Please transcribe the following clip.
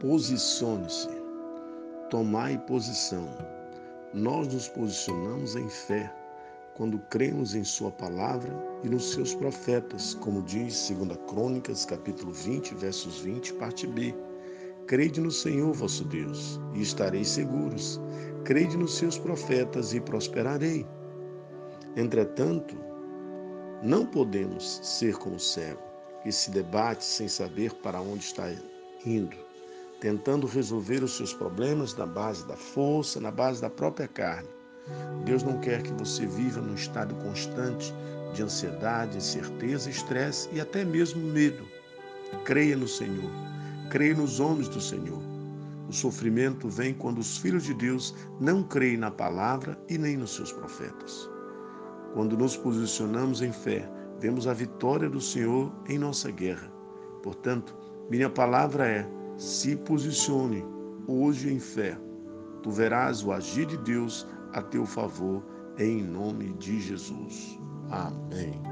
Posicione-se. Tomai posição. Nós nos posicionamos em fé quando cremos em Sua palavra e nos seus profetas, como diz 2 Crônicas, capítulo 20, versos 20, parte B. Crede no Senhor vosso Deus e estareis seguros. Crede nos seus profetas e prosperarei. Entretanto, não podemos ser como o cego, que se debate sem saber para onde está indo, tentando resolver os seus problemas na base da força, na base da própria carne Deus não quer que você viva num estado constante de ansiedade, incerteza, estresse e até mesmo medo. Creia no Senhor, creia nos homens do Senhor. O sofrimento vem quando os filhos de Deus não creem na palavra e nem nos seus profetas. Quando nos posicionamos em fé, vemos a vitória do Senhor em nossa guerra. Portanto, minha palavra é: se posicione hoje em fé. Tu verás o agir de Deus a teu favor, em nome de Jesus. Amém.